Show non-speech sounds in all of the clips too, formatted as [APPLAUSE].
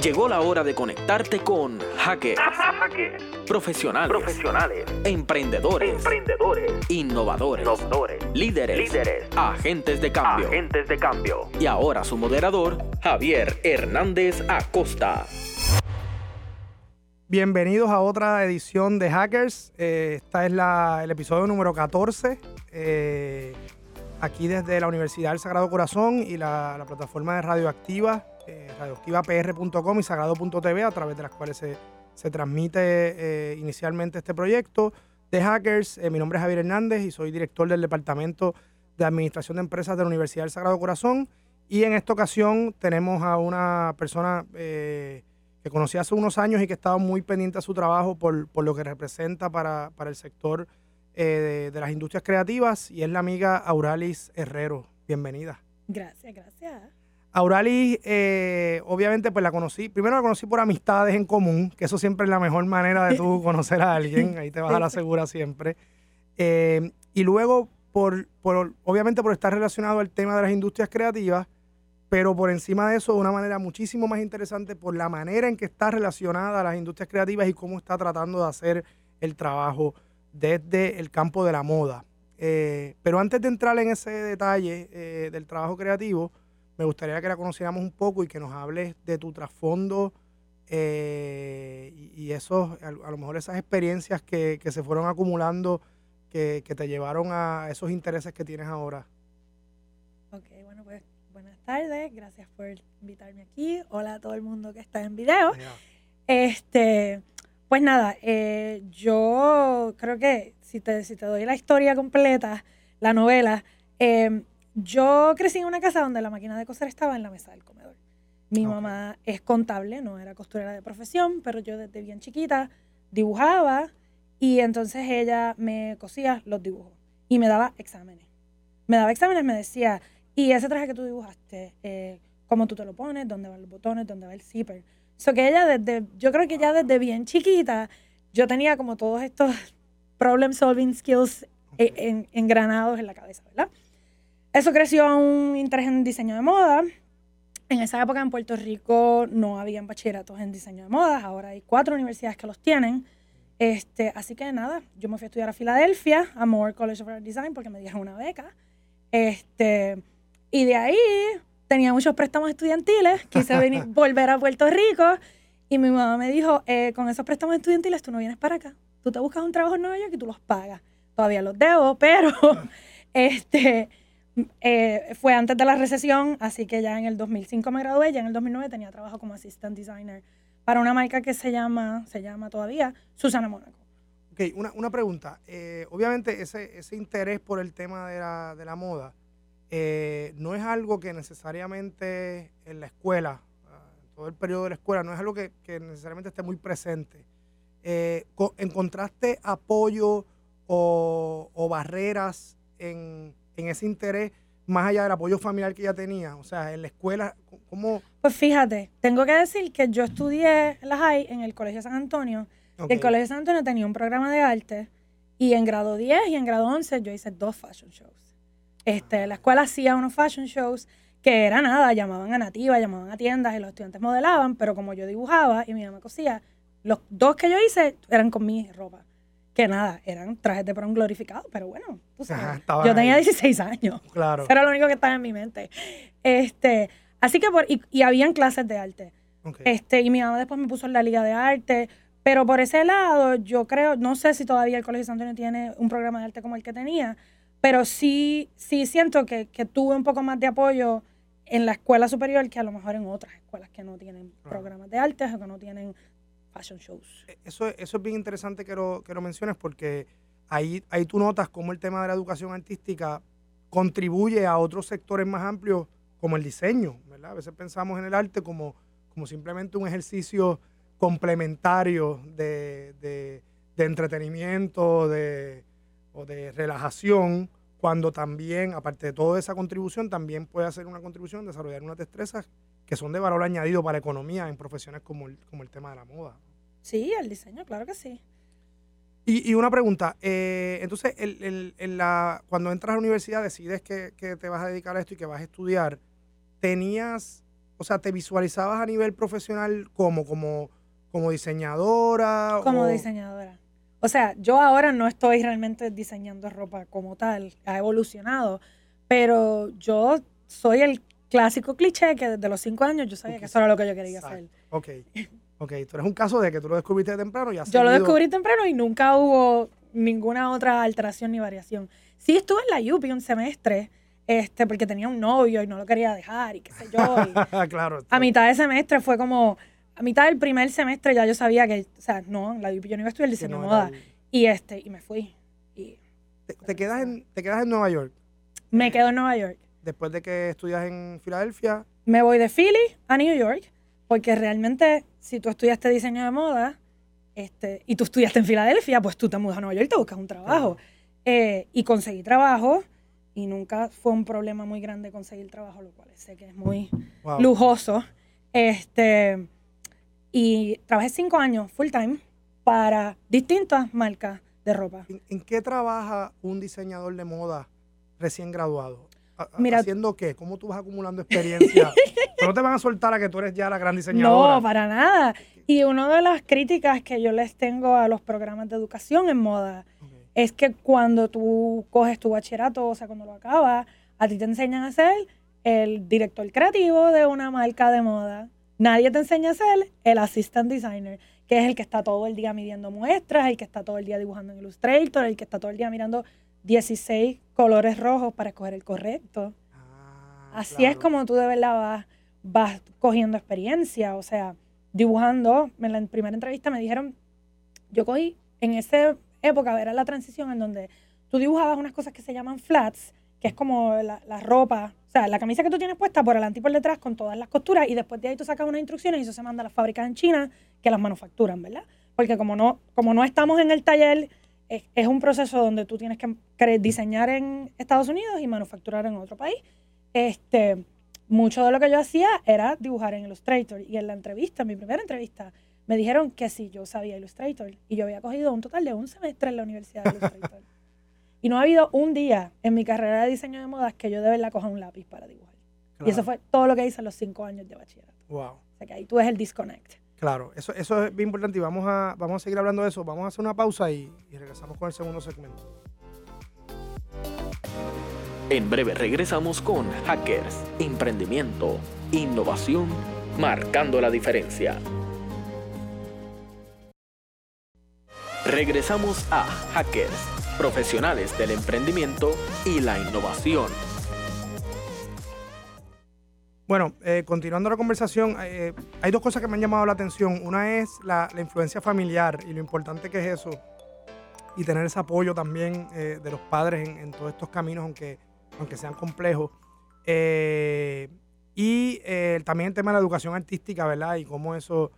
Llegó la hora de conectarte con hackers, profesionales, profesionales, emprendedores, emprendedores, innovadores, innovadores, líderes, líderes, agentes de cambio. agentes de cambio. Y ahora su moderador, Javier Hernández Acosta. Bienvenidos a otra edición de Hackers. Eh, esta es la- el episodio número 14. eh, aquí desde la Universidad del Sagrado Corazón y la, la plataforma de Radioactiva, eh, radioactivapr.com y sagrado.tv, a través de las cuales se, se transmite eh, inicialmente este proyecto de Hackers. Eh, mi nombre es Javier Hernández y soy director del Departamento de Administración de Empresas de la Universidad del Sagrado Corazón. Y en esta ocasión tenemos a una persona eh, que conocí hace unos años y que estaba muy pendiente a su trabajo por, por lo que representa para, para el sector eh, de, de las industrias creativas y es la amiga Auralis Herrero. Bienvenida. Gracias, gracias. Auralis, eh, obviamente, pues la conocí, primero la conocí por amistades en común, que eso siempre es la mejor manera de tú [LAUGHS] conocer a alguien, ahí te vas a la segura siempre. Eh, y luego, por, por, obviamente, por estar relacionado al tema de las industrias creativas, pero por encima de eso, de una manera muchísimo más interesante, por la manera en que está relacionada a las industrias creativas y cómo está tratando de hacer el trabajo desde el campo de la moda. Eh, pero antes de entrar en ese detalle eh, del trabajo creativo, me gustaría que la conociéramos un poco y que nos hables de tu trasfondo eh, y, esos, a, a lo mejor esas experiencias que, que se fueron acumulando que, que te llevaron a esos intereses que tienes ahora. Ok, bueno, pues buenas tardes. Gracias por invitarme aquí. Hola a todo el mundo que está en video. Este, pues nada, eh, yo creo que si te, si te doy la historia completa, la novela, eh, yo crecí en una casa donde la máquina de coser estaba en la mesa del comedor. Mi Ok. mamá es contable, no era costurera de profesión, pero yo desde bien chiquita dibujaba y entonces ella me cosía los dibujos y me daba exámenes. Me daba exámenes, me decía, y ese traje que tú dibujaste, eh, cómo tú te lo pones, dónde van los botones, dónde va el zipper. So que ella desde, yo creo que ya desde bien chiquita, yo tenía como todos estos [LAUGHS] problem solving skills eh, en- engranados en la cabeza, ¿verdad? Eso creció a un interés en diseño de moda. En esa época en Puerto Rico no habían bachilleratos en diseño de moda, ahora hay cuatro universidades que los tienen. Este, así que nada, yo me fui a estudiar a Filadelfia, a Moore College of Art Design, porque me dieron una beca. Este, y de ahí tenía muchos préstamos estudiantiles, quise [LAUGHS] venir, volver a Puerto Rico y mi mamá me dijo, eh, con esos préstamos estudiantiles tú no vienes para acá, tú te buscas un trabajo en Nueva York y tú los pagas. Todavía los debo, pero [LAUGHS] este, eh, fue antes de la recesión, así que ya en el 2005 me gradué, ya en el 2009 tenía trabajo como assistant designer para una marca que se llama, se llama todavía Susana Mónaco. Ok, una, una pregunta. Eh, obviamente ese, ese interés por el tema de la, de la moda eh, no es algo que necesariamente en la escuela, ah, todo el periodo de la escuela, no es algo que, que necesariamente esté muy presente. Eh, co- ¿Encontraste apoyo o, o barreras en, en ese interés más allá del apoyo familiar que ya tenía? O sea, en la escuela, ¿cómo? Pues fíjate, tengo que decir que yo estudié en la high en el Colegio San Antonio. El Colegio San Antonio tenía un programa de arte y en grado 10 y en grado 11 yo hice dos fashion shows. Este, la escuela hacía unos fashion shows que era nada, llamaban a nativa, llamaban a tiendas y los estudiantes modelaban, pero como yo dibujaba y mi mamá cosía, los dos que yo hice eran con mi ropa. Que nada, eran trajes de prom glorificados, pero bueno, tú sabes. Ajá, yo tenía ahí. 16 años. Claro. Eso era lo único que estaba en mi mente. Este, así que por, y, y habían clases de arte. Este, y mi mamá después me puso en la liga de arte. Pero por ese lado, yo creo, no sé si todavía el Colegio San Antonio tiene un programa de arte como el que tenía, pero sí, sí siento que, que tuve un poco más de apoyo en la escuela superior que a lo mejor en otras escuelas que no tienen programas de arte o que no tienen fashion shows. Eh, Eso, eso es bien interesante que lo, que lo menciones porque ahí, ahí tú notas cómo el tema de la educación artística contribuye a otros sectores más amplios como el diseño, ¿verdad? A veces pensamos en el arte como, como simplemente un ejercicio complementario de, de- de entretenimiento de, o de relajación, cuando también, aparte de toda esa contribución, también puede hacer una contribución, desarrollar unas destrezas que son de valor añadido para la economía en profesiones como el, como el tema de la moda. Sí, el diseño, claro que sí. Y, y una pregunta, eh, entonces, el- el- en la, cuando entras a la universidad decides que, que te vas a dedicar a esto y que vas a estudiar, ¿tenías o sea, te visualizabas a nivel profesional como, como, como diseñadora? Como o- diseñadora. O sea, yo ahora no estoy realmente diseñando ropa como tal, ha evolucionado, pero yo soy el clásico cliché que desde los cinco años yo sabía que eso era lo que yo quería Exacto. hacer. Ok, [LAUGHS] ok. Tú eres un caso de que tú lo descubriste de temprano y has Yo lo seguido- descubrí temprano y nunca hubo ninguna otra alteración ni variación. Sí estuve en la UPI un semestre, este, porque tenía un novio y no lo quería dejar y qué sé yo. y [LAUGHS] claro. a mitad de semestre fue como, a mitad del primer semestre ya yo sabía que, o sea, no, en la UPI yo no iba a estudiar que diseño no de era moda. el- Y este, y me fui. Y Te, te quedas en, te quedas en Nueva York me quedo en Nueva York. después de que estudias en Filadelfia. Me voy de Philly a New York, porque realmente si tú estudiaste diseño de moda este, y tú estudiaste en Filadelfia, pues tú te mudas a Nueva York y te buscas un trabajo. Eh, y conseguí trabajo y nunca fue un problema muy grande conseguir trabajo, lo cual sé que es muy Wow. lujoso. Este, y trabajé cinco años full time para distintas marcas de ropa. ¿En, en qué trabaja un diseñador de moda recién graduado? Mira- ¿Haciendo qué? ¿Cómo tú vas acumulando experiencia? [LAUGHS] Pero no te van a soltar a que tú eres ya la gran diseñadora. No, para nada. Y una de las críticas que yo les tengo a los programas de educación en moda es que cuando tú coges tu bachillerato, o sea, cuando lo acabas, a ti te enseñan a ser el director creativo de una marca de moda. Nadie te enseña a ser el assistant designer, que es el que está todo el día midiendo muestras, el que está todo el día dibujando en Illustrator, el que está todo el día mirando 16 colores rojos para escoger el correcto. Ah, Así es como tú de verdad vas, vas cogiendo experiencia, o sea, dibujando. En la primera entrevista me dijeron, yo cogí, en esa época era la transición en donde tú dibujabas unas cosas que se llaman flats, que es como la, la ropa, o sea, la camisa que tú tienes puesta por delante y por detrás con todas las costuras y después de ahí tú sacas unas instrucciones y eso se manda a las fábricas en China que las manufacturan, ¿verdad? Porque como no, como no estamos en el taller, es, es un proceso donde tú tienes que diseñar en Estados Unidos y manufacturar en otro país. Este, mucho de lo que yo hacía era dibujar en Illustrator. Y en la entrevista, en mi primera entrevista, me dijeron que sí, yo sabía Illustrator. Y yo había cogido un total de un semestre en la Universidad de Illustrator. [LAUGHS] y no ha habido un día en mi carrera de diseño de modas que yo de verdad coja un lápiz para dibujar. Y eso fue todo lo que hice en los cinco años de bachillerato. Wow. O sea que ahí tú ves el disconnect. Claro, eso, eso es bien importante y vamos a, vamos a seguir hablando de eso. Vamos a hacer una pausa y, y regresamos con el segundo segmento. En breve regresamos con Hackers, Emprendimiento, Innovación, marcando la diferencia. Regresamos a Hackers, profesionales del emprendimiento y la innovación. Bueno, eh, continuando la conversación, eh, hay dos cosas que me han llamado la atención. Una es la, influencia familiar y lo importante que es eso. Y tener ese apoyo también eh, de los padres en, todos estos caminos, aunque, aunque sean complejos. Eh, y eh, también el tema de la educación artística, ¿verdad? Y cómo eso,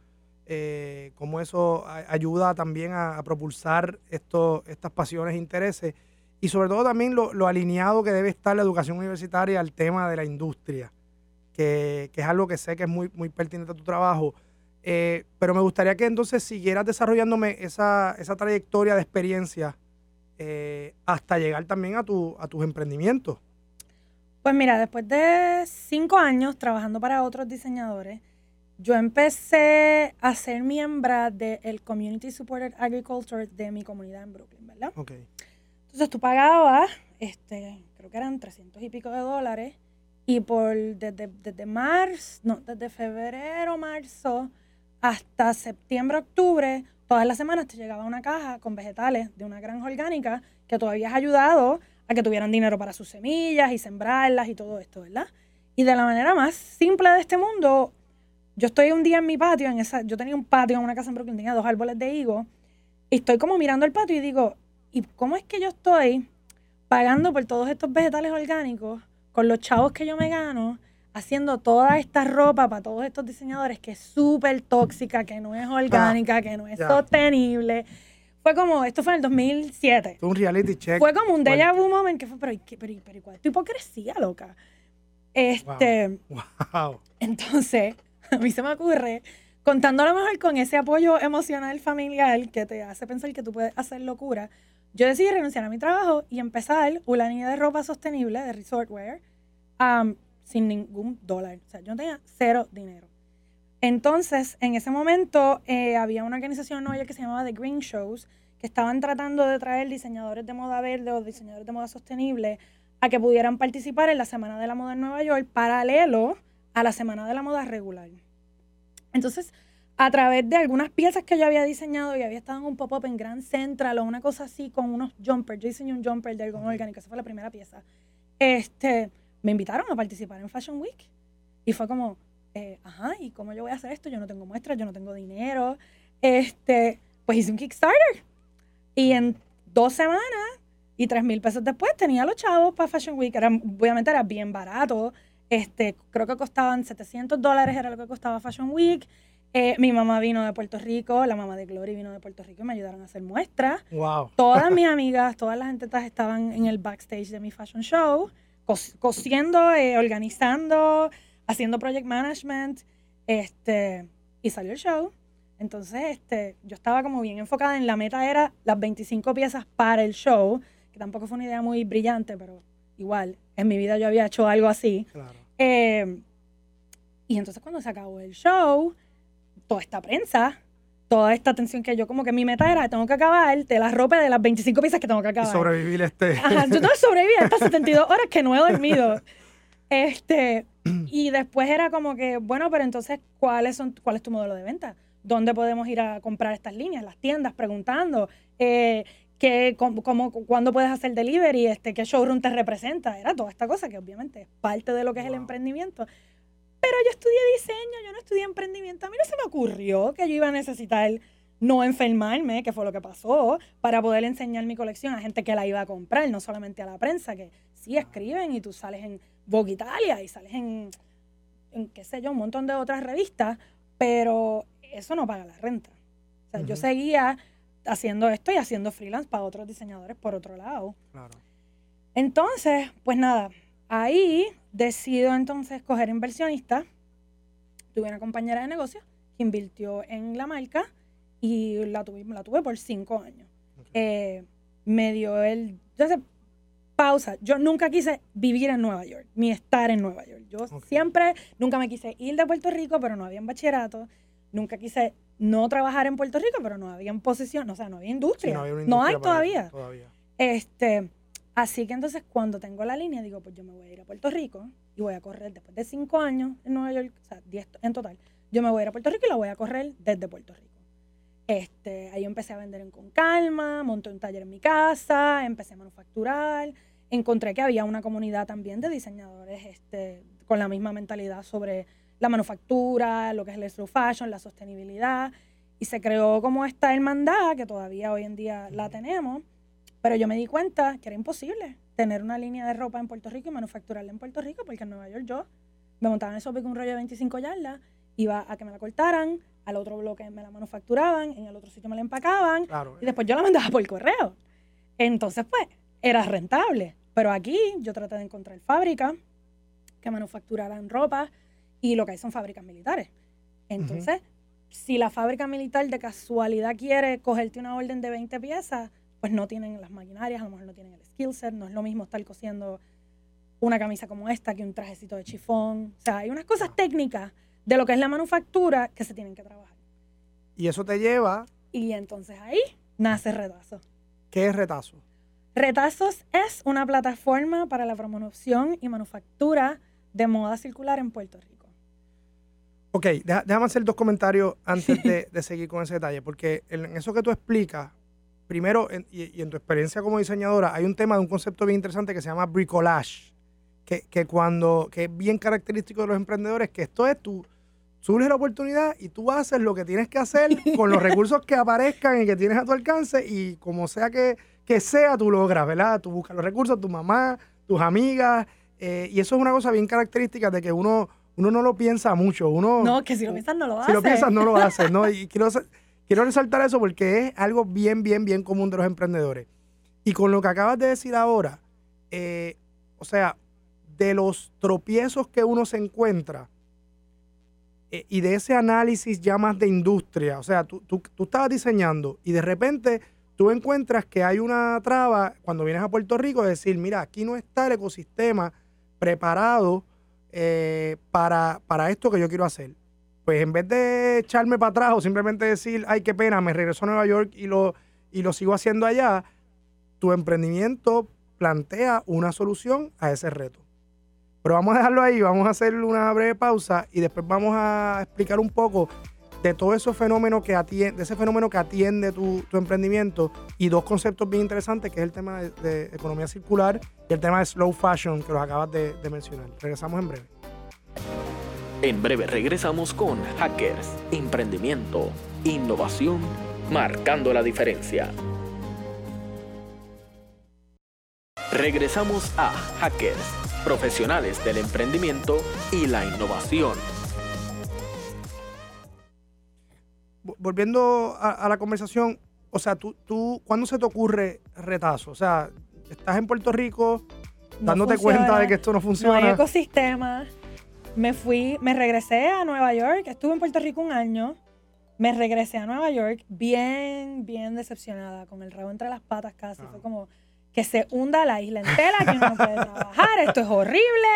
eh, cómo eso ayuda también a, a propulsar esto, estas pasiones e intereses. Y sobre todo también lo alineado que debe estar la educación universitaria al tema de la industria que, que es algo que sé que es muy, muy pertinente a tu trabajo. Eh, pero me gustaría que entonces siguieras desarrollándome esa, esa trayectoria de experiencia eh, hasta llegar también a, tu, a tus emprendimientos. Pues mira, después de cinco años trabajando para otros diseñadores, yo empecé a ser miembro del Community Supported Agriculture de mi comunidad en Brooklyn, ¿verdad? Ok. Entonces tú pagabas, este, creo que eran 300 y pico de dólares, y por desde, desde marzo, no, desde febrero, marzo, hasta septiembre, octubre, todas las semanas te llegaba una caja con vegetales de una granja orgánica que tú habías ayudado a que tuvieran dinero para sus semillas y sembrarlas y todo esto, ¿verdad? Y de la manera más simple de este mundo, yo estoy un día en mi patio, en esa, yo tenía un patio en una casa en Brooklyn, tenía dos árboles de higo, y estoy como mirando el patio y digo, ¿y cómo es que yo estoy pagando por todos estos vegetales orgánicos con los chavos que yo me gano, haciendo toda esta ropa para todos estos diseñadores que es súper tóxica, que no es orgánica, que no es ya. sostenible? Fue como, esto fue en el 2007. Fue un reality check. Fue como un déjà vu moment que fue, pero, ¿y qué- pero, pero, ¿y cuál es tu hipocresía, loca? Este, Wow. entonces, [LAUGHS] a mí se me ocurre, contando a lo mejor con ese apoyo emocional familiar que te hace pensar que tú puedes hacer locura, yo decidí renunciar a mi trabajo y empezar una línea de ropa sostenible de resort wear, um, sin ningún dólar. O sea, yo tenía cero dinero. Entonces, en ese momento, eh, había una organización Nueva que se llamaba The Green Shows, que estaban tratando de traer diseñadores de moda verde o diseñadores de moda sostenible a que pudieran participar en la Semana de la Moda en Nueva York, paralelo a la Semana de la Moda regular. Entonces, a través de algunas piezas que yo había diseñado y había estado en un pop-up en Grand Central o una cosa así con unos jumpers, yo diseñé un jumper de algodón orgánico, esa fue la primera pieza, este, me invitaron a participar en Fashion Week. Y fue como, eh, ajá, ¿y cómo yo voy a hacer esto? Yo no tengo muestras, yo no tengo dinero. Este, pues hice un Kickstarter. Y en dos semanas y tres mil pesos después tenía los chavos para Fashion Week. Era, obviamente era bien barato. Este, creo que costaban 700 dólares, era lo que costaba Fashion Week. Eh, mi mamá vino de Puerto Rico, la mamá de Glory vino de Puerto Rico y me ayudaron a hacer muestras. Wow. Todas mis [LAUGHS] amigas, todas las entetas estaban en el backstage de mi fashion show, cos- cosiendo, eh, organizando, haciendo project management, este, y salió el show. Entonces, este, yo estaba como bien enfocada en la meta era las 25 piezas para el show, que tampoco fue una idea muy brillante, pero igual, en mi vida yo había hecho algo así. Claro. Eh, y entonces cuando se acabó el show, toda esta prensa, toda esta atención que yo como que mi meta era, tengo que acabar de la ropa de las 25 piezas que tengo que Y acabar. sobrevivir este. Ajá, yo tengo que sobrevivir a estas 72 horas que no he dormido. [LAUGHS] Este, y después era como que, bueno, pero entonces, ¿cuáles son, ¿cuál es tu modelo de venta? ¿Dónde podemos ir a comprar estas líneas? Las tiendas, preguntando. Eh, ¿qué, cómo, cómo- ¿Cuándo puedes hacer delivery? Este, ¿Qué showroom te representa? Era toda esta cosa que obviamente es parte de lo que es el emprendimiento. Pero yo estudié diseño, yo no estudié emprendimiento. A mí no se me ocurrió que yo iba a necesitar no enfermarme, que fue lo que pasó, para poder enseñar mi colección a gente que la iba a comprar, no solamente a la prensa, que sí escriben y tú sales en Vogue Italia y sales en, en qué sé yo, un montón de otras revistas, pero eso no paga la renta. O sea, yo seguía haciendo esto y haciendo freelance para otros diseñadores por otro lado. Claro. Entonces, pues nada, ahí decido entonces coger inversionistas. Tuve una compañera de negocio que invirtió en la marca y la tuve, la tuve por cinco años. Ok. Eh, me dio el... Entonces, pausa. Yo nunca quise vivir en Nueva York, ni estar en Nueva York. Yo Ok. siempre, nunca me quise ir de Puerto Rico, pero no había bachillerato. Nunca quise no trabajar en Puerto Rico, pero no había posición, o sea, no había Sí, industria. no, había una no industria hay todavía. Todavía. Este, así que entonces cuando tengo la línea, digo, pues yo me voy a ir a Puerto Rico y voy a correr después de cinco años en Nueva York, o sea, 10 en total. Yo me voy a ir a Puerto Rico y la voy a correr desde Puerto Rico. Este, ahí empecé a vender en Con Calma, monté un taller en mi casa, empecé a manufacturar. Encontré que había una comunidad también de diseñadores este, con la misma mentalidad sobre la manufactura, lo que es el slow fashion, la sostenibilidad. Y se creó como esta hermandad, que todavía hoy en día la tenemos, pero yo me di cuenta que era imposible tener una línea de ropa en Puerto Rico y manufacturarla en Puerto Rico, porque en Nueva York yo me montaba en el shopping con un rollo de 25 yardas, iba a que me la cortaran, al otro bloque me la manufacturaban, en el otro sitio me la empacaban, Claro. y después yo la mandaba por correo. Entonces, pues, era rentable. Pero aquí yo traté de encontrar fábricas que manufacturaran ropa y lo que hay son fábricas militares. Entonces, si la fábrica militar de casualidad quiere cogerte una orden de 20 piezas, pues no tienen las maquinarias, a lo mejor no tienen el skill set, no es lo mismo estar cosiendo una camisa como esta que un trajecito de chifón. O sea, hay unas cosas técnicas de lo que es la manufactura que se tienen que trabajar. Y eso te lleva, Y entonces ahí nace Retazo. ¿qué es retazo? Retazos es una plataforma para la promoción y manufactura de moda circular en Puerto Rico. Ok, déjame hacer dos comentarios antes [LAUGHS] de, de seguir con ese detalle, porque en eso que tú explicas, primero, en- y, y en tu experiencia como diseñadora, hay un tema de un concepto bien interesante que se llama bricolage, que, que cuando, que es bien característico de los emprendedores, que esto es tú surge la oportunidad y tú haces lo que tienes que hacer [LAUGHS] con los recursos que aparezcan y que tienes a tu alcance y como sea que, que sea, tú logras, ¿verdad? Tú buscas los recursos, tu mamá, tus amigas, eh, y eso es una cosa bien característica de que uno, uno no lo piensa mucho, uno... No, que si lo piensas no lo Si haces. lo piensas, no lo haces, ¿no? [LAUGHS] Y quiero, quiero resaltar eso porque es algo bien, bien, bien común de los emprendedores. Y con lo que acabas de decir ahora, eh, o sea, de los tropiezos que uno se encuentra eh, y de ese análisis ya más de industria, o sea, tú, tú, tú estabas diseñando y de repente tú encuentras que hay una traba cuando vienes a Puerto Rico de decir, mira, aquí no está el ecosistema preparado eh, para, para esto que yo quiero hacer. Pues en vez de echarme para atrás o simplemente decir, ay, qué pena, me regreso a Nueva York y lo, y lo sigo haciendo allá, tu emprendimiento plantea una solución a ese reto. Pero vamos a dejarlo ahí, vamos a hacer una breve pausa y después vamos a explicar un poco de todo ese fenómeno que atiende, de ese fenómeno que atiende tu, tu emprendimiento y dos conceptos bien interesantes, que es el tema de, economía circular y el tema de slow fashion que los acabas de mencionar. Regresamos en breve. En breve regresamos con Hackers, Emprendimiento, Innovación, marcando la diferencia. Regresamos a Hackers, profesionales del emprendimiento y la innovación. Vo- Volviendo a, a la conversación, o sea, tú, tú, ¿cuándo se te ocurre retazo? O sea, estás en Puerto Rico No dándote funciona, cuenta de que esto no No hay funciona. ecosistema. Me fui, me regresé a Nueva York. Estuve en Puerto Rico un año. Me regresé a Nueva York bien, bien decepcionada, con el rabo entre las patas casi. Ah. Fue como que se hunda la isla entera, que uno no puede [LAUGHS] trabajar, esto es horrible.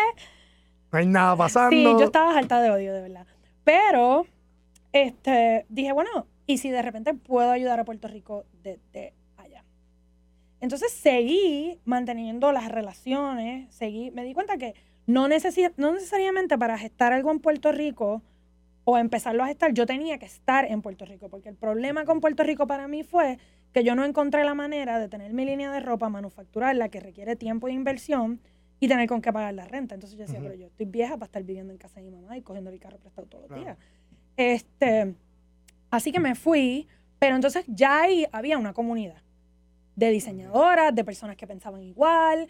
no hay nada pasando. Sí, yo estaba harta de odio, de verdad. Pero este, dije, bueno, ¿y si de repente puedo ayudar a Puerto Rico desde allá? Entonces seguí manteniendo las relaciones, seguí, me di cuenta que no, necesi- no necesariamente para gestar algo en Puerto Rico o empezarlo a gestar, yo tenía que estar en Puerto Rico, porque el problema con Puerto Rico para mí fue que yo no encontré la manera de tener mi línea de ropa, manufacturarla, que requiere tiempo e inversión, y tener con qué pagar la renta. Entonces yo decía, Ujú. pero yo estoy vieja para estar viviendo en casa de mi mamá y cogiendo el carro prestado todos los días. Este, así que me fui, pero entonces ya ahí había una comunidad de diseñadoras, de personas que pensaban igual.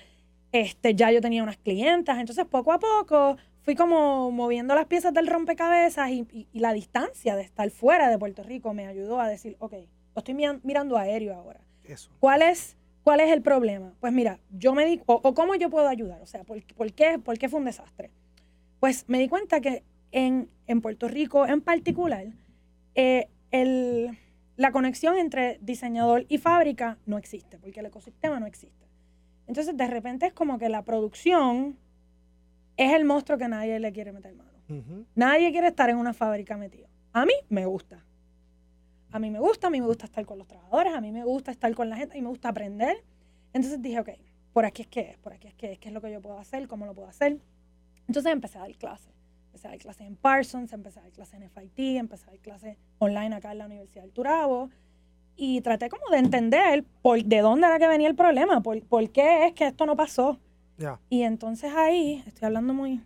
Este, ya yo tenía unas clientas, entonces poco a poco fui como moviendo las piezas del rompecabezas y, y- y la distancia de estar fuera de Puerto Rico me ayudó a decir, ok, lo estoy miran- mirando aéreo ahora. Eso. ¿Cuál es, ¿Cuál es el problema? Pues mira, yo me di, o, o cómo yo puedo ayudar, o sea, ¿por, por qué, ¿por qué fue un desastre? Pues me di cuenta que en, en Puerto Rico en particular, eh, el- la conexión entre diseñador y fábrica no existe, porque el ecosistema no existe. Entonces, de repente es como que la producción es el monstruo que nadie le quiere meter mano. Ujú. Nadie quiere estar en una fábrica metido. A mí me gusta. A mí me gusta, a mí me gusta estar con los trabajadores, a mí me gusta estar con la gente, a mí me gusta aprender. Entonces dije, ok, por aquí es que es, por aquí es que es, qué es lo que yo puedo hacer, cómo lo puedo hacer. Entonces empecé a dar clases. Empecé a dar clases en Parsons, empecé a dar clases en FIT, empecé a dar clases online acá en la Universidad del Turabo. Y traté como de entender por, de dónde era que venía el problema, por, por qué es que esto no pasó. Ya. Y entonces ahí, estoy hablando muy...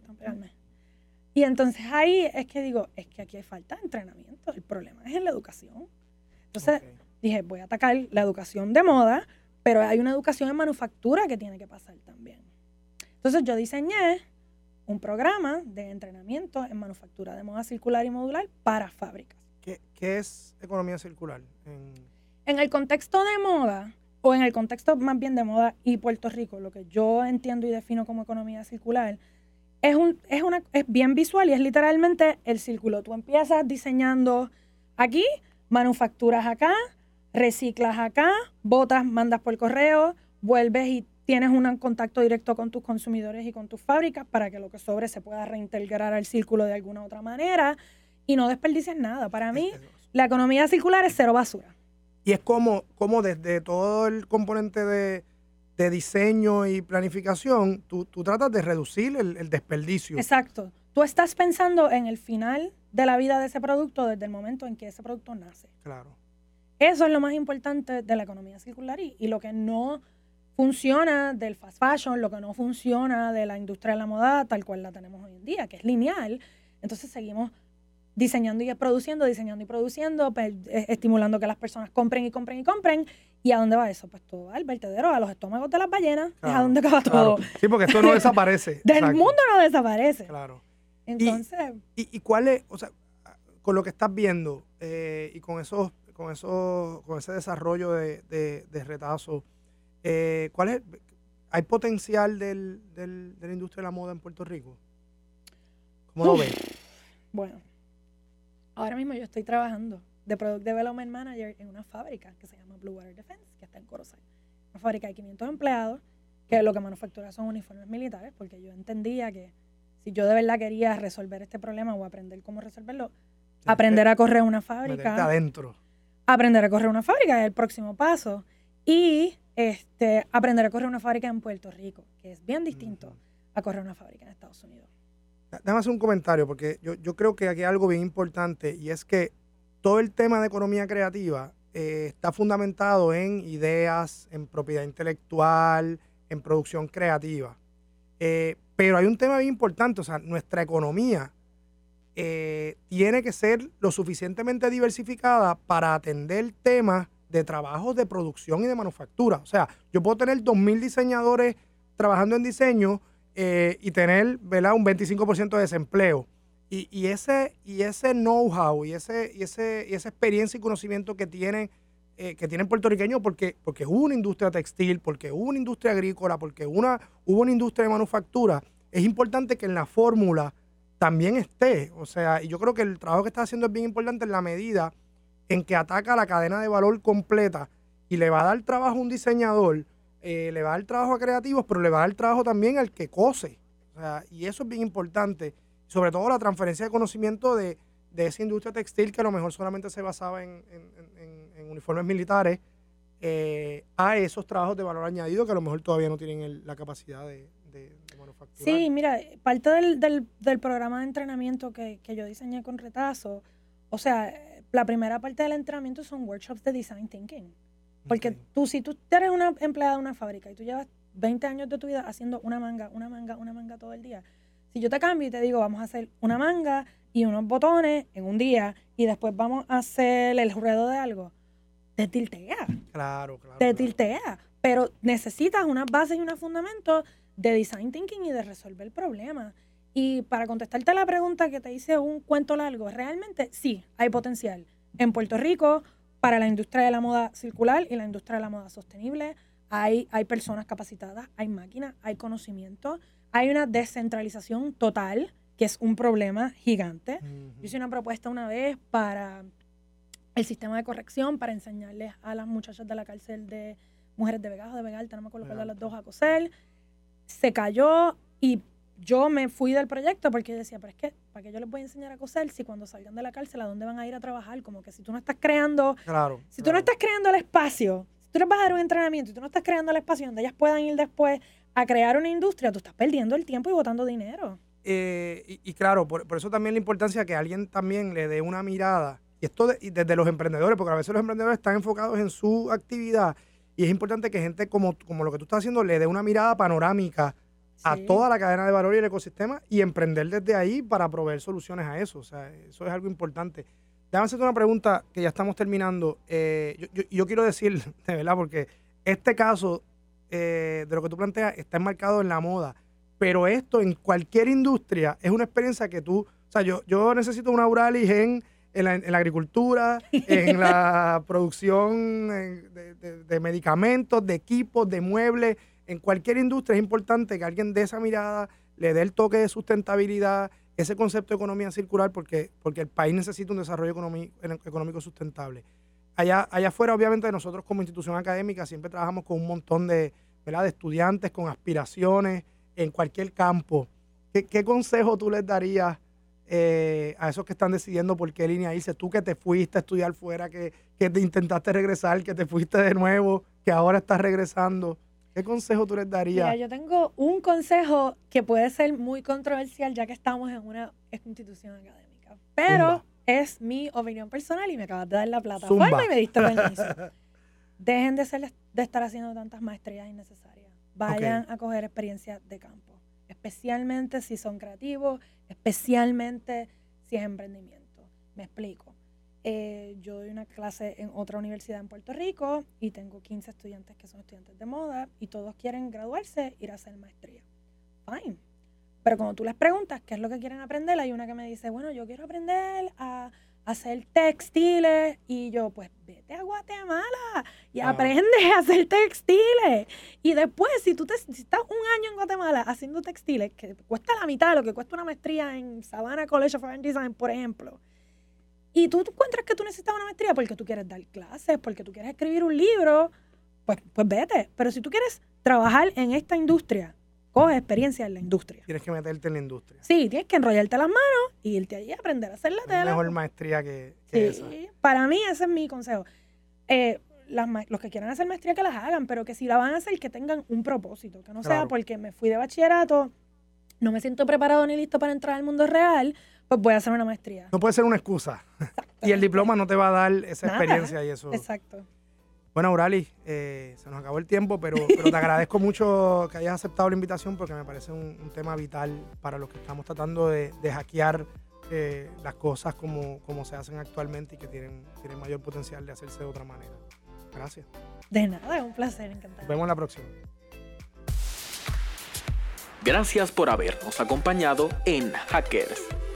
Y entonces ahí es que digo, es que aquí hay falta de entrenamiento, el problema es en la educación. Entonces dije, voy a atacar la educación de moda, pero hay una educación en manufactura que tiene que pasar también. Entonces yo diseñé un programa de entrenamiento en manufactura de moda circular y modular para fábricas. ¿Qué, qué es economía circular? En- En el contexto de moda, o en el contexto más bien de moda y Puerto Rico, lo que yo entiendo y defino como economía circular, es, un, es, una, es bien visual y es literalmente el círculo. Tú empiezas diseñando aquí, manufacturas acá, reciclas acá, botas, mandas por correo, vuelves y tienes un contacto directo con tus consumidores y con tus fábricas para que lo que sobre se pueda reintegrar al círculo de alguna otra manera y no desperdicies nada. Para mí, la economía circular es cero basura. Y es como, como desde todo el componente de, de diseño y planificación, tú, tú tratas de reducir el, el desperdicio. Exacto. Tú estás pensando en el final de la vida de ese producto desde el momento en que ese producto nace. Claro. Eso es lo más importante de la economía circular y, y lo que no funciona del fast fashion, lo que no funciona de la industria de la moda tal cual la tenemos hoy en día, que es lineal. Entonces seguimos diseñando y produciendo, diseñando y produciendo, pe- eh, estimulando que las personas compren y compren y compren. ¿Y a dónde va eso? Pues todo va al vertedero, a los estómagos de las ballenas, es a Claro, dónde acaba Claro. todo. Sí, porque esto no [LAUGHS] desaparece. Del Exacto. mundo no desaparece. Claro. Entonces, ¿Y, y cuál es, o sea, con lo que estás viendo eh, y con esos, con esos, con ese desarrollo de, de, de retazo, eh, ¿cuál es, hay potencial del, del- de la industria de la moda en Puerto Rico? ¿Cómo lo ves? Bueno, ahora mismo yo estoy trabajando de Product Development Manager en una fábrica que se llama Blue Water Defense, que está en Corozal. Una fábrica de 500 empleados que lo que manufactura son uniformes militares, porque yo entendía que si yo de verdad quería resolver este problema o aprender cómo resolverlo, aprender a correr una fábrica. adentro. Aprender a correr una fábrica es el próximo paso. Y este, aprender a correr una fábrica en Puerto Rico, que es bien distinto a correr una fábrica en Estados Unidos. Déjame hacer un comentario, porque yo, yo creo que aquí hay algo bien importante y es que todo el tema de economía creativa eh, está fundamentado en ideas, en propiedad intelectual, en producción creativa. Eh, pero hay un tema bien importante, o sea, nuestra economía eh, tiene que ser lo suficientemente diversificada para atender temas de trabajos de producción y de manufactura. O sea, yo puedo tener 2.000 diseñadores trabajando en diseño y tener ¿verdad? un 25% de desempleo. Y, ese, y ese know-how y, ese, y, ese, y esa experiencia y conocimiento que tienen, eh, que tienen puertorriqueños, porque, porque hubo una industria textil, porque hubo una industria agrícola, porque una, hubo una industria de manufactura, es importante que en la fórmula también esté. O sea, y yo creo que el trabajo que está haciendo es bien importante en la medida en que ataca la cadena de valor completa y le va a dar trabajo a un diseñador, eh, le va a dar trabajo a creativos, pero le va a dar trabajo también al que cose. O sea, y eso es bien importante sobre todo la transferencia de conocimiento de, esa industria textil que a lo mejor solamente se basaba en, uniformes militares, eh, a esos trabajos de valor añadido que a lo mejor todavía no tienen la capacidad de, de, manufacturar. Sí, mira, parte del, programa de entrenamiento que, yo diseñé con Retazo, o sea, la primera parte del entrenamiento son workshops de design thinking. Porque tú, si tú eres una empleada de una fábrica y tú llevas 20 años de tu vida haciendo una manga, una manga, una manga todo el día, si yo te cambio y te digo, vamos a hacer una manga y unos botones en un día y después vamos a hacer el ruedo de algo, te tiltea. Claro, claro. Te tiltea. Pero necesitas unas bases y unos fundamentos de design thinking y de resolver el problema. Y para contestarte la pregunta que te hice un cuento largo, realmente sí, hay potencial. En Puerto Rico, para la industria de la moda circular y la industria de la moda sostenible, hay, hay personas capacitadas, hay máquinas, hay conocimiento hay una descentralización total, que es un problema gigante. Yo hice una propuesta una vez para el sistema de corrección, para enseñarles a las muchachas de la cárcel de mujeres de Vega o de Vega no me acuerdo cuál de las dos, a coser. Se cayó y yo me fui del proyecto porque decía, pero es que, ¿para qué yo les voy a enseñar a coser si cuando salgan de la cárcel a dónde van a ir a trabajar? Como que si tú no estás creando, claro, si tú no estás creando el espacio, si tú les vas a dar un entrenamiento y tú no estás creando el espacio donde ellas puedan ir después a crear una industria, tú estás perdiendo el tiempo y botando dinero. Eh, y, claro, por, eso también la importancia que alguien también le dé una mirada, y esto desde los emprendedores, porque a veces los emprendedores están enfocados en su actividad, y es importante que gente como, como lo que tú estás haciendo le dé una mirada panorámica a toda la cadena de valor y el ecosistema y emprender desde ahí para proveer soluciones a eso. O sea, eso es algo importante. Déjame hacerte una pregunta que ya estamos terminando. Eh, yo, yo, quiero decir, [LAUGHS] de verdad, porque este caso eh, de lo que tú planteas está enmarcado en la moda. Pero esto en cualquier industria es una experiencia que tú, o sea, yo, yo necesito una Auralis en, en, la, en la agricultura, [LAUGHS] en la producción de, de, medicamentos, de equipos, de muebles. En cualquier industria es importante que alguien de esa mirada le dé el toque de sustentabilidad, ese concepto de economía circular, porque, porque el país necesita un desarrollo económico, sustentable allá, allá afuera, obviamente, nosotros como institución académica siempre trabajamos con un montón de, de estudiantes con aspiraciones en cualquier campo. ¿Qué, consejo tú les darías eh, a esos que están decidiendo por qué línea irse? Tú que te fuiste a estudiar fuera, que, que te intentaste regresar, que te fuiste de nuevo, que ahora estás regresando. ¿Qué consejo tú les darías? yo tengo un consejo que puede ser muy controversial ya que estamos en una institución académica. Pero es mi opinión personal y me acabas de dar la plataforma y me diste permiso. [LAUGHS] Dejen de, ser, de estar haciendo tantas maestrías innecesarias. Vayan a coger experiencias de campo, especialmente si son creativos, especialmente si es emprendimiento. Me explico. Eh, yo doy una clase en otra universidad en Puerto Rico y tengo 15 estudiantes que son estudiantes de moda y todos quieren graduarse, ir a hacer maestría. Fine pero cuando tú les preguntas qué es lo que quieren aprender, hay una que me dice, bueno, yo quiero aprender a hacer textiles. Y yo, pues vete a Guatemala y aprende a hacer textiles. Y después, si tú te, estás un año en Guatemala haciendo textiles, que cuesta la mitad de lo que cuesta una maestría en Savannah College of Art Design, por ejemplo, y tú, encuentras que tú necesitas una maestría porque tú quieres dar clases, porque tú quieres escribir un libro, pues, pues vete. Pero si tú quieres trabajar en esta industria coges experiencia en la industria. Tienes que meterte en la industria. Sí, tienes que enrollarte las manos y irte allí a aprender a hacer la hay tela. mejor maestría que, que esa. Para mí ese es mi consejo. Eh, las los que quieran hacer maestría que las hagan, pero que si la van a hacer que tengan un propósito, que no sea porque me fui de bachillerato, no me siento preparado ni listo para entrar al mundo real, pues voy a hacer una maestría. No puede ser una excusa. y el diploma no te va a dar esa Nada. experiencia y eso. Exacto. Bueno, Urali, eh, se nos acabó el tiempo, pero, [LAUGHS] pero te agradezco mucho que hayas aceptado la invitación porque me parece un, un tema vital para los que estamos tratando de, de hackear eh, las cosas como, como se hacen actualmente y que tienen, tienen mayor potencial de hacerse de otra manera. Gracias. De nada, es un placer, encantada. Nos vemos la próxima. Gracias por habernos acompañado en Hackers.